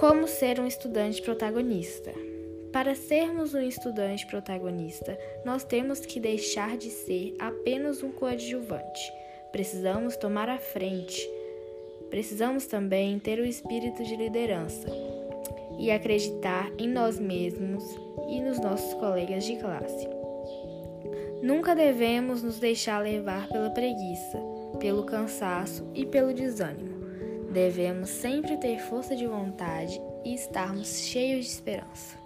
Como ser um estudante protagonista? Para sermos um estudante protagonista, nós temos que deixar de ser apenas um coadjuvante. Precisamos tomar a frente. Precisamos também ter o espírito de liderança e acreditar em nós mesmos e nos nossos colegas de classe. Nunca devemos nos deixar levar pela preguiça, pelo cansaço e pelo desânimo. Devemos sempre ter força de vontade e estarmos cheios de esperança.